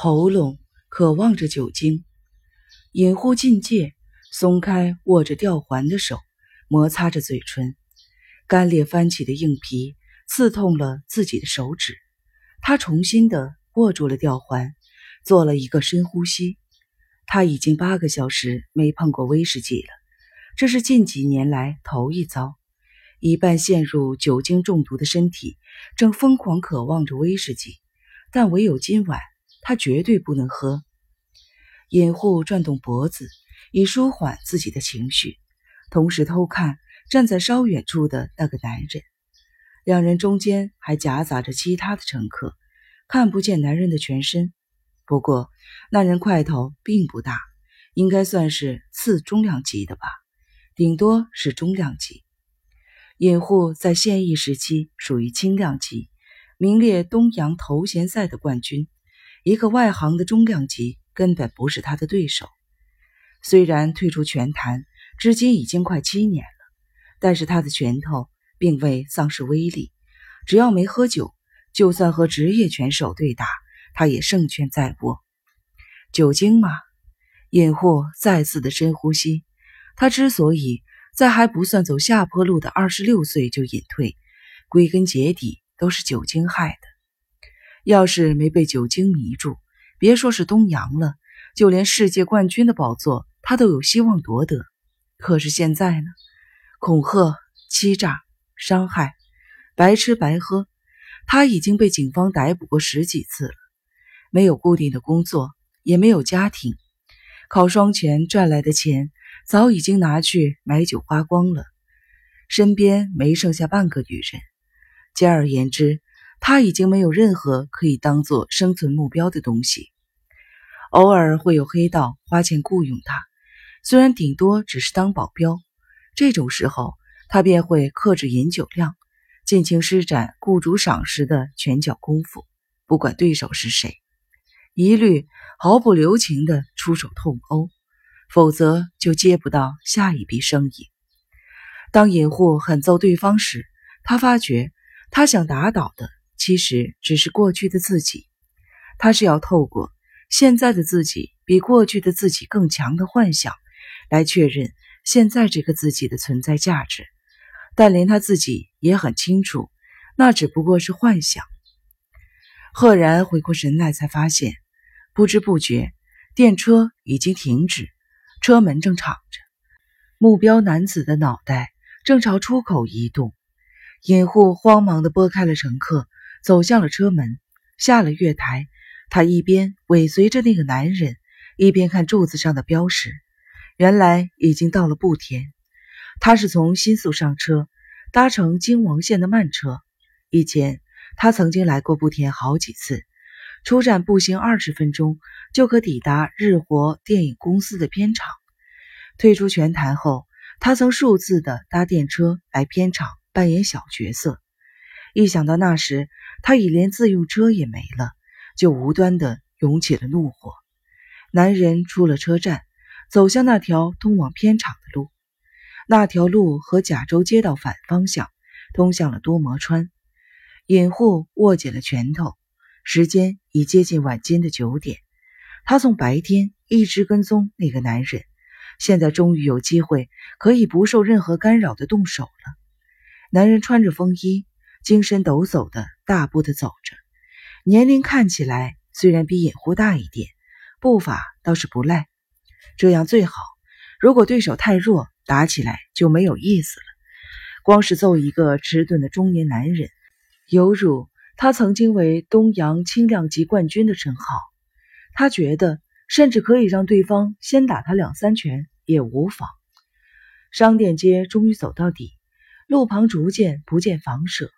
喉咙渴望着酒精。隐户进戒，松开握着吊环的手，摩擦着嘴唇，干裂翻起的硬皮刺痛了自己的手指。他重新的握住了吊环，做了一个深呼吸。他已经八个小时没碰过威士忌了，这是近几年来头一遭。一半陷入酒精中毒的身体正疯狂渴望着威士忌，但唯有今晚，他绝对不能喝。隐户转动脖子，以舒缓自己的情绪，同时偷看站在稍远处的那个男人。两人中间还夹杂着其他的乘客，看不见男人的全身。不过，那人块头并不大，应该算是次中量级的吧，顶多是中量级。隐户在现役时期属于轻量级，名列东洋头衔赛的冠军。一个外行的中量级根本不是他的对手。虽然退出拳坛至今已经快七年了，但是他的拳头并未丧失威力。只要没喝酒，就算和职业拳手对打。他也胜券在握，酒精吗？隐户再次的深呼吸。他之所以在还不算走下坡路的二十六岁就隐退，归根结底都是酒精害的。要是没被酒精迷住，别说是东洋了，就连世界冠军的宝座他都有希望夺得。可是现在呢？恐吓、欺诈、伤害，白吃白喝，他已经被警方逮捕过十几次了。没有固定的工作，也没有家庭，靠双拳赚来的钱早已经拿去买酒花光了，身边没剩下半个女人。简而言之，他已经没有任何可以当做生存目标的东西。偶尔会有黑道花钱雇佣他，虽然顶多只是当保镖，这种时候他便会克制饮酒量，尽情施展雇主赏识的拳脚功夫，不管对手是谁。一律毫不留情地出手痛殴，否则就接不到下一笔生意。当隐户狠揍对方时，他发觉他想打倒的其实只是过去的自己。他是要透过现在的自己比过去的自己更强的幻想，来确认现在这个自己的存在价值。但连他自己也很清楚，那只不过是幻想。赫然回过神来，才发现。不知不觉，电车已经停止，车门正敞着，目标男子的脑袋正朝出口移动。隐户慌忙地拨开了乘客，走向了车门，下了月台。他一边尾随着那个男人，一边看柱子上的标识。原来已经到了布田。他是从新宿上车，搭乘京王线的慢车。以前他曾经来过布田好几次。出站步行二十分钟就可抵达日活电影公司的片场。退出拳坛后，他曾数次的搭电车来片场扮演小角色。一想到那时他已连自用车也没了，就无端的涌起了怒火。男人出了车站，走向那条通往片场的路。那条路和甲州街道反方向，通向了多摩川。隐户握紧了拳头。时间已接近晚间的九点，他从白天一直跟踪那个男人，现在终于有机会可以不受任何干扰的动手了。男人穿着风衣，精神抖擞的大步的走着，年龄看起来虽然比隐户大一点，步伐倒是不赖。这样最好，如果对手太弱，打起来就没有意思了。光是揍一个迟钝的中年男人，犹如……他曾经为东洋轻量级冠军的称号，他觉得甚至可以让对方先打他两三拳也无妨。商店街终于走到底，路旁逐渐不见房舍，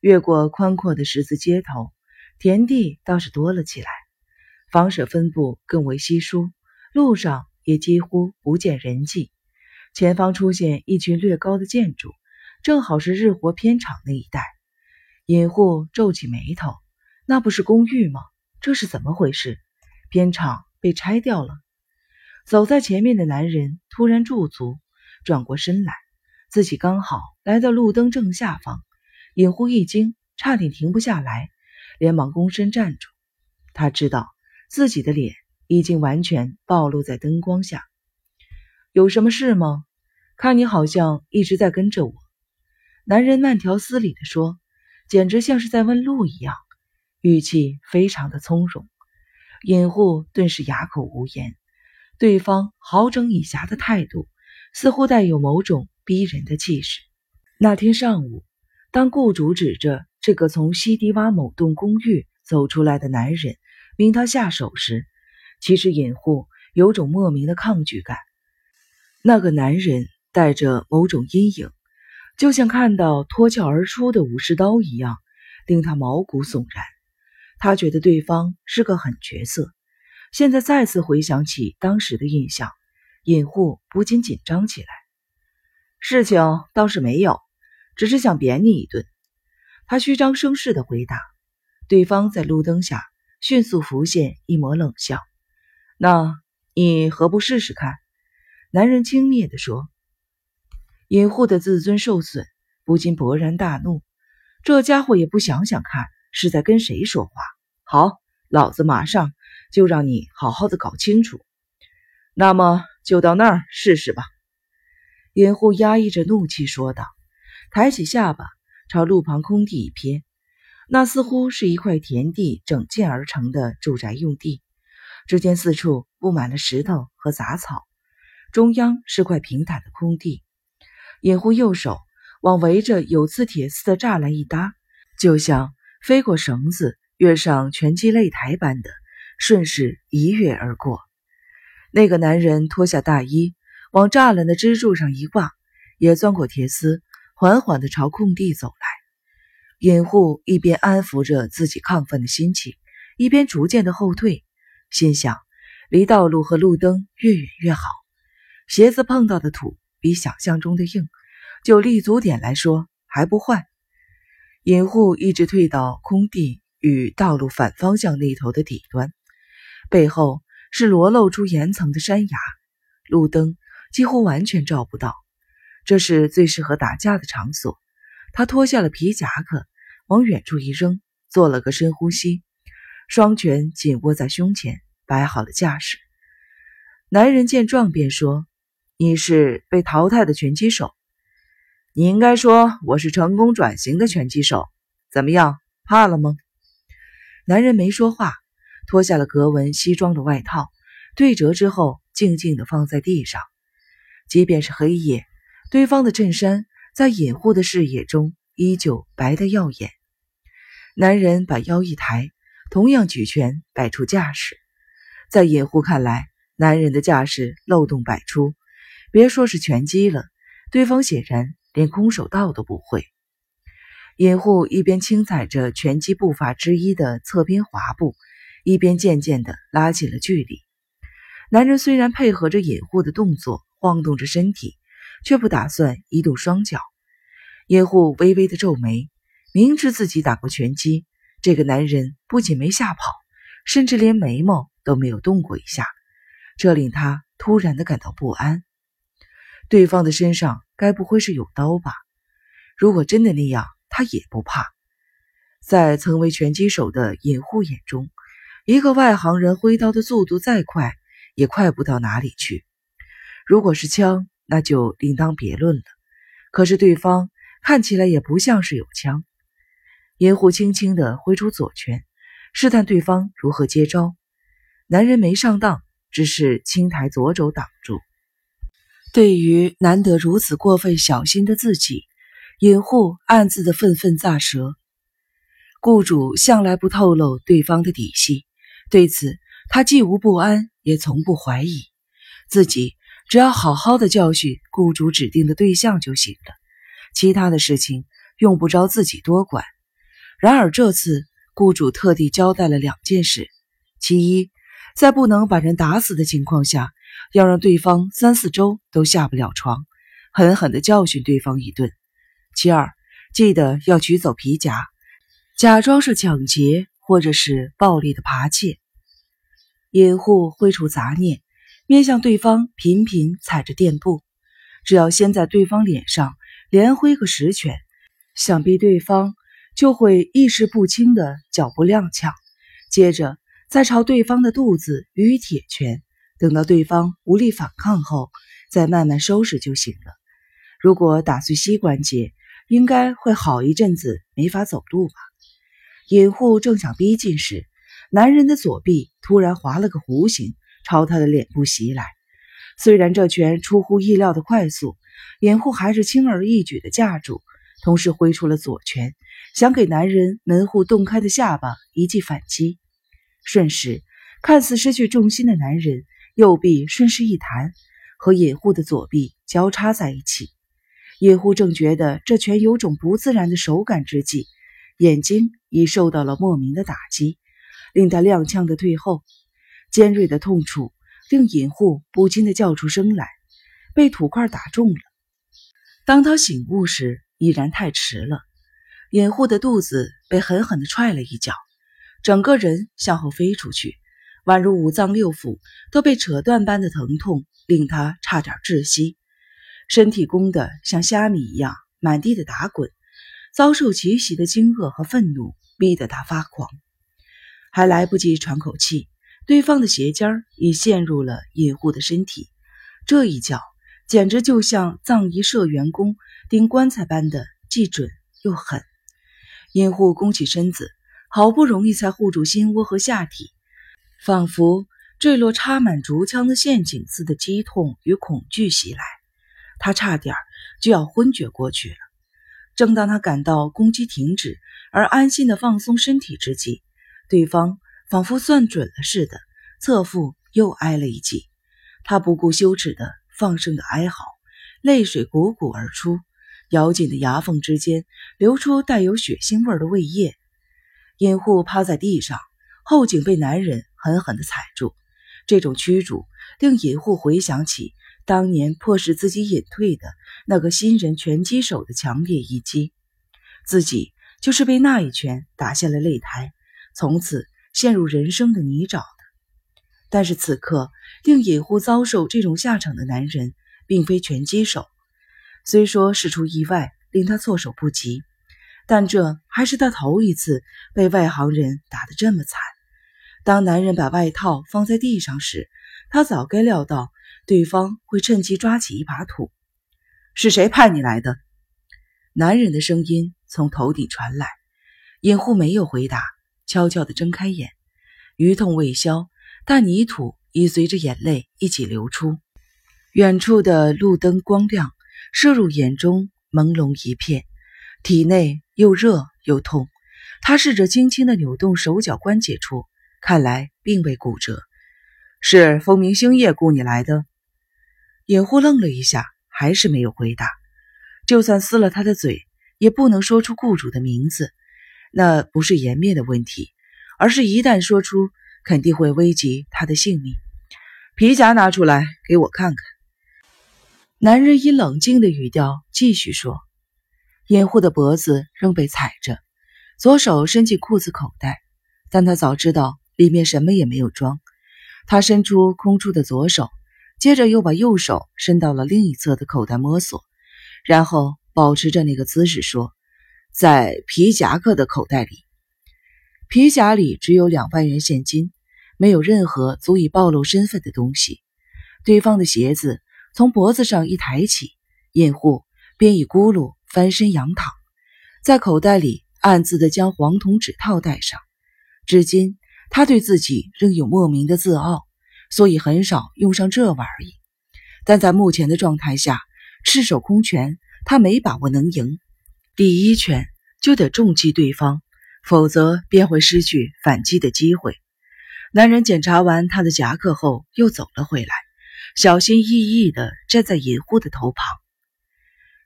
越过宽阔的十字街头，田地倒是多了起来，房舍分布更为稀疏，路上也几乎不见人迹。前方出现一群略高的建筑，正好是日活片场那一带。尹户皱起眉头，那不是公寓吗？这是怎么回事？片场被拆掉了。走在前面的男人突然驻足，转过身来，自己刚好来到路灯正下方。隐户一惊，差点停不下来，连忙躬身站住。他知道自己的脸已经完全暴露在灯光下。有什么事吗？看你好像一直在跟着我。男人慢条斯理地说，简直像是在问路一样，语气非常的从容。尹护顿时哑口无言。对方好整以暇的态度，似乎带有某种逼人的气势。那天上午，当雇主指着这个从西迪洼某栋公寓走出来的男人，命他下手时，其实尹护有种莫名的抗拒感。那个男人带着某种阴影，就像看到脱壳而出的武士刀一样，令他毛骨悚然。他觉得对方是个狠角色。现在再次回想起当时的印象，尹护不禁紧张起来。事情倒是没有，只是想扁你一顿。他虚张声势的回答。对方在路灯下迅速浮现一抹冷笑。那你何不试试看？男人轻蔑地说。尹护的自尊受损，不禁勃然大怒。这家伙也不想想看是在跟谁说话。好，老子马上。就让你好好的搞清楚，那么就到那儿试试吧。”尹护压抑着怒气说道，抬起下巴朝路旁空地一瞥，那似乎是一块田地整建而成的住宅用地。只见四处布满了石头和杂草，中央是块平坦的空地。掩护右手往围着有刺铁丝的栅栏一搭，就像飞过绳子跃上拳击擂台般的。顺势一跃而过，那个男人脱下大衣，往栅栏的支柱上一挂，也钻过铁丝，缓缓地朝空地走来。尹护一边安抚着自己亢奋的心情，一边逐渐的后退，心想：离道路和路灯越远越好。鞋子碰到的土比想象中的硬，就立足点来说还不坏。尹护一直退到空地与道路反方向那头的底端。背后是裸露出岩层的山崖，路灯几乎完全照不到。这是最适合打架的场所。他脱下了皮夹克，往远处一扔，做了个深呼吸，双拳紧握在胸前，摆好了架势。男人见状便说：“你是被淘汰的拳击手，你应该说我是成功转型的拳击手。怎么样，怕了吗？”男人没说话。脱下了格纹西装的外套，对折之后，静静地放在地上。即便是黑夜，对方的衬衫在隐护的视野中依旧白得耀眼。男人把腰一抬，同样举拳摆出架势。在隐护看来，男人的架势漏洞百出，别说是拳击了，对方显然连空手道都不会。隐护一边轻踩着拳击步伐之一的侧边滑步。一边渐渐地拉近了距离，男人虽然配合着隐护的动作晃动着身体，却不打算移动双脚。隐护微微的皱眉，明知自己打过拳击，这个男人不仅没吓跑，甚至连眉毛都没有动过一下，这令他突然的感到不安。对方的身上该不会是有刀吧？如果真的那样，他也不怕。在曾为拳击手的隐护眼中。一个外行人挥刀的速度再快，也快不到哪里去。如果是枪，那就另当别论了。可是对方看起来也不像是有枪。银护轻轻地挥出左拳，试探对方如何接招。男人没上当，只是轻抬左肘挡住。对于难得如此过分小心的自己，尹护暗自的愤愤咋舌。雇主向来不透露对方的底细。对此，他既无不安，也从不怀疑。自己只要好好的教训雇主指定的对象就行了，其他的事情用不着自己多管。然而这次，雇主特地交代了两件事：其一，在不能把人打死的情况下，要让对方三四周都下不了床，狠狠地教训对方一顿；其二，记得要取走皮夹，假装是抢劫。或者是暴力的扒窃，掩护挥除杂念，面向对方频频踩着垫步。只要先在对方脸上连挥个十拳，想必对方就会意识不清的脚步踉跄，接着再朝对方的肚子予以铁拳，等到对方无力反抗后，再慢慢收拾就行了。如果打碎膝关节，应该会好一阵子没法走路吧。隐护正想逼近时，男人的左臂突然划了个弧形，朝他的脸部袭来。虽然这拳出乎意料的快速，掩护还是轻而易举的架住，同时挥出了左拳，想给男人门户洞开的下巴一记反击。瞬时，看似失去重心的男人右臂顺势一弹，和掩护的左臂交叉在一起。掩护正觉得这拳有种不自然的手感之际，眼睛已受到了莫名的打击，令他踉跄的退后。尖锐的痛楚令尹护不禁的叫出声来，被土块打中了。当他醒悟时，已然太迟了。尹护的肚子被狠狠地踹了一脚。整个人向后飞出去，宛如五脏六腑都被扯断般的疼痛，令他差点窒息，身体弓得像虾米一样满地的打滚，遭受奇袭的惊愕和愤怒逼得他发狂，还来不及喘口气，对方的鞋尖已陷入了隐护的身体，这一脚简直就像葬仪社员工钉棺材般的既准又狠，隐护弓起身子。好不容易才护住心窝和下体，仿佛坠落插满竹枪的陷阱似的激痛与恐惧袭来，他差点就要昏厥过去了。正当他感到攻击停止而安心的放松身体之际，对方仿佛算准了似的，侧腹又挨了一记。他不顾羞耻的放声的哀嚎，泪水汩汩而出，咬紧的牙缝之间流出带有血腥味的胃液。隐护趴在地上，后颈被男人狠狠地踩住。这种屈辱令隐护回想起当年迫使自己隐退的那个新人拳击手的强烈一击，自己就是被那一拳打下了擂台，从此陷入人生的泥沼的。但是此刻令隐护遭受这种下场的男人，并非拳击手。虽说事出意外，令他措手不及。但这还是他头一次被外行人打得这么惨。当男人把外套放在地上时，他早该料到对方会趁机抓起一把土。是谁派你来的？男人的声音从头顶传来。隐护没有回答，悄悄地睁开眼，余痛未消，但泥土已随着眼泪一起流出。远处的路灯光亮射入眼中，朦胧一片。体内又热又痛，他试着轻轻地扭动手脚关节处，看来并未骨折。是风明星夜雇你来的？隐护愣了一下，还是没有回答。就算撕了他的嘴，也不能说出雇主的名字。那不是颜面的问题，而是一旦说出，肯定会危及他的性命。皮夹拿出来给我看看。男人以冷静的语调继续说。掩护的脖子仍被踩着，左手伸进裤子口袋，但他早知道里面什么也没有装。他伸出空出的左手，接着又把右手伸到了另一侧的口袋摸索，然后保持着那个姿势说：“在皮夹克的口袋里，皮夹里只有两万元现金，没有任何足以暴露身份的东西。”对方的鞋子从脖子上一抬起，印护便一咕噜。翻身仰躺，在口袋里暗自的将黄铜指套戴上。至今，他对自己仍有莫名的自傲，所以很少用上这玩意。但在目前的状态下，赤手空拳，他没把握能赢。第一拳就得重击对方，否则便会失去反击的机会。男人检查完他的夹克后，又走了回来，小心翼翼地站在隐护的头旁。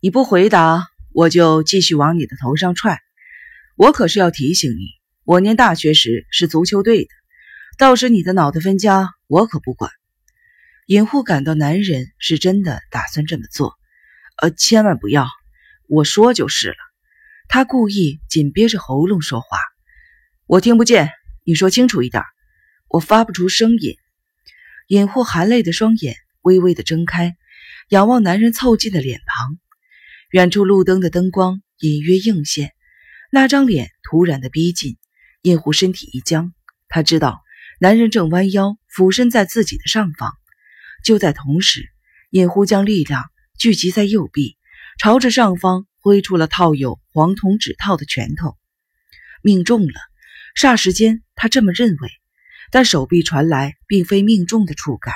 你不回答。我就继续往你的头上踹。我可是要提醒你，我念大学时是足球队的，到时你的脑袋分家，我可不管。隐护感到男人是真的打算这么做，呃，千万不要，我说就是了。他故意紧憋着喉咙说话，我听不见，你说清楚一点，我发不出声音。隐护含泪的双眼微微的睁开，仰望男人凑近的脸庞。远处路灯的灯光隐约映现，那张脸突然的逼近，尹护身体一僵。他知道男人正弯腰俯身在自己的上方。就在同时，尹护将力量聚集在右臂，朝着上方挥出了套有黄铜指套的拳头，命中了。霎时间，他这么认为，但手臂传来并非命中的触感，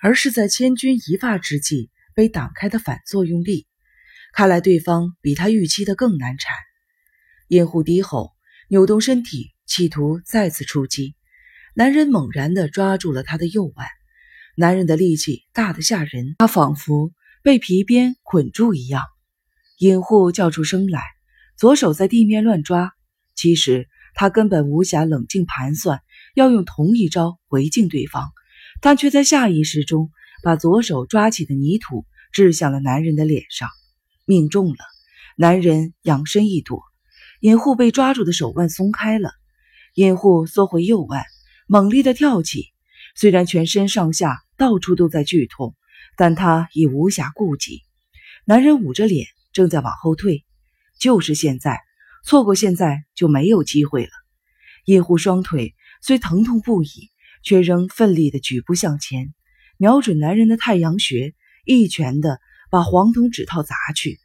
而是在千钧一发之际被挡开的反作用力。看来对方比他预期的更难缠。掩护低吼，扭动身体，企图再次出击。男人猛然地抓住了他的右腕，男人的力气大得吓人，他仿佛被皮鞭捆住一样。尹护叫出声来，左手在地面乱抓。其实。他根本无暇冷静盘算，要用同一招回敬对方，但却在下意识中把左手抓起的泥土掷向了男人的脸上，命中了。男人仰身一躲，尹护被抓住的手腕松开了，尹护缩回右腕，猛烈的跳起。虽然全身上下到处都在剧痛，但他已无暇顾及。男人捂着脸，正在往后退，就是现在。错过现在就没有机会了。叶护双腿虽疼痛不已，却仍奋力地举步向前，瞄准男人的太阳穴，一拳的把黄铜指套砸去。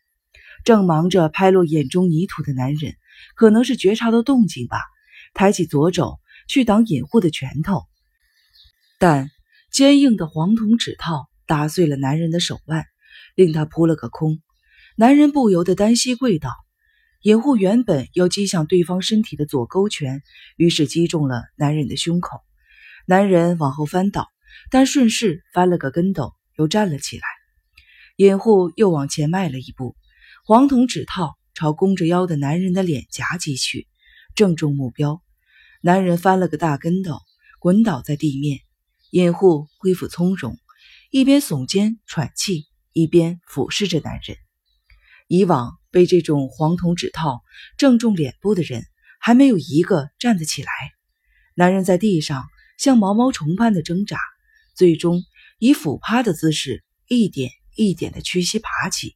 正忙着拍落眼中泥土的男人，可能是觉察到动静吧，抬起左肘去挡尹护的拳头，但坚硬的黄铜指套打碎了男人的手腕，令他扑了个空。男人不由得单膝跪倒。掩护原本要击向对方身体的左勾拳，于是击中了男人的胸口。男人往后翻倒，但顺势翻了个跟斗，又站了起来。掩护又往前迈了一步，黄铜指套朝弓着腰的男人的脸颊击去，正中目标。男人翻了个大跟斗，滚倒在地面。掩护恢复从容，一边耸肩喘气，一边俯视着男人。以往。被这种黄铜指套正中脸部的人，还没有一个站得起来。男人在地上像毛毛虫般的挣扎，最终以俯趴的姿势一点一点的屈膝爬起。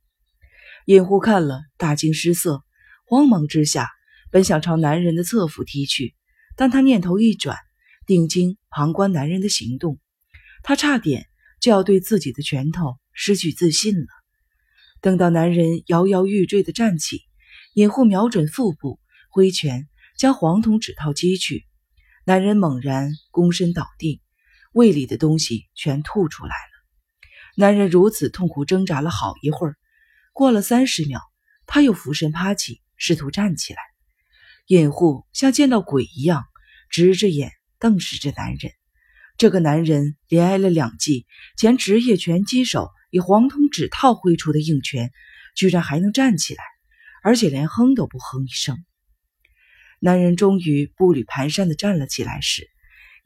尹护看了，大惊失色，慌忙之下，本想朝男人的侧腹踢去，但他念头一转，定睛旁观男人的行动，他差点就要对自己的拳头失去自信了。等到男人摇摇欲坠地站起，尹护瞄准腹部，挥拳将黄铜指套击去。男人猛然躬身倒地，胃里的东西全吐出来了。男人如此痛苦挣扎了好一会儿，过了三十秒，他又俯身趴起，试图站起来。尹护像见到鬼一样，直着眼瞪视着男人。这个男人连挨了两记前职业拳击手。以黄铜指套挥出的硬拳，居然还能站起来，而且连哼都不哼一声。男人终于步履蹒跚地站了起来时，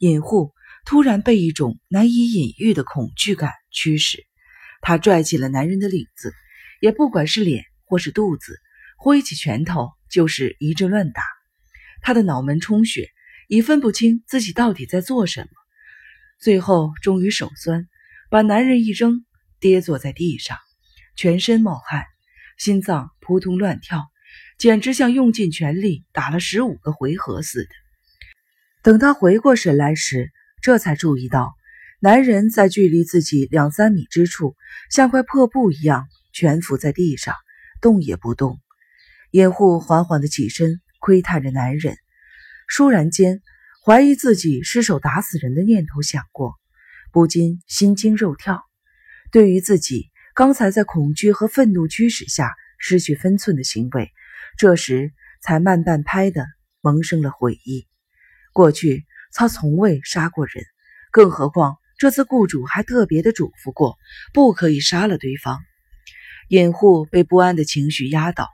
尹护突然被一种难以隐喻的恐惧感驱使，他拽起了男人的领子，也不管是脸或是肚子，挥起拳头就是一阵乱打。他的脑门充血，已分不清自己到底在做什么。最后，终于手酸，把男人一扔。跌坐在地上，全身冒汗，心脏扑通乱跳，简直像用尽全力打了十五个回合似的。等他回过神来时，这才注意到男人在距离自己两三米之处，像块破布一样蜷伏在地上，动也不动。掩护缓缓地起身，窥探着男人，倏然间怀疑自己失手打死人的念头想过，不禁心惊肉跳。对于自己刚才在恐惧和愤怒驱使下失去分寸的行为，这时才慢半拍的萌生了悔意。过去他从未杀过人，更何况这次雇主还特别的嘱咐过，不可以杀了对方。掩护被不安的情绪压倒，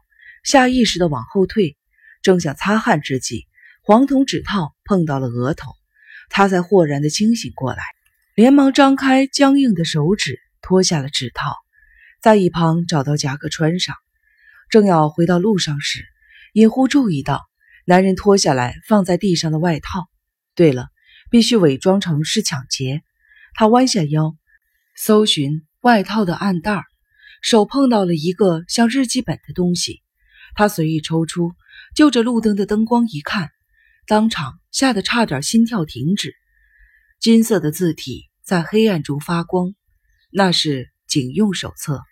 下意识的往后退，正想擦汗之际，黄铜指套碰到了额头，他才豁然的清醒过来，连忙张开僵硬的手指。脱下了指套，在一旁找到夹克穿上。正要回到路上时，尹护注意到男人脱下来放在地上的外套。对了，必须伪装成是抢劫。他弯下腰，搜寻外套的暗袋，手碰到了一个像日记本的东西。他随意抽出，就着路灯的灯光一看，当场吓得差点心跳停止。金色的字体在黑暗中发光，那是警用手册。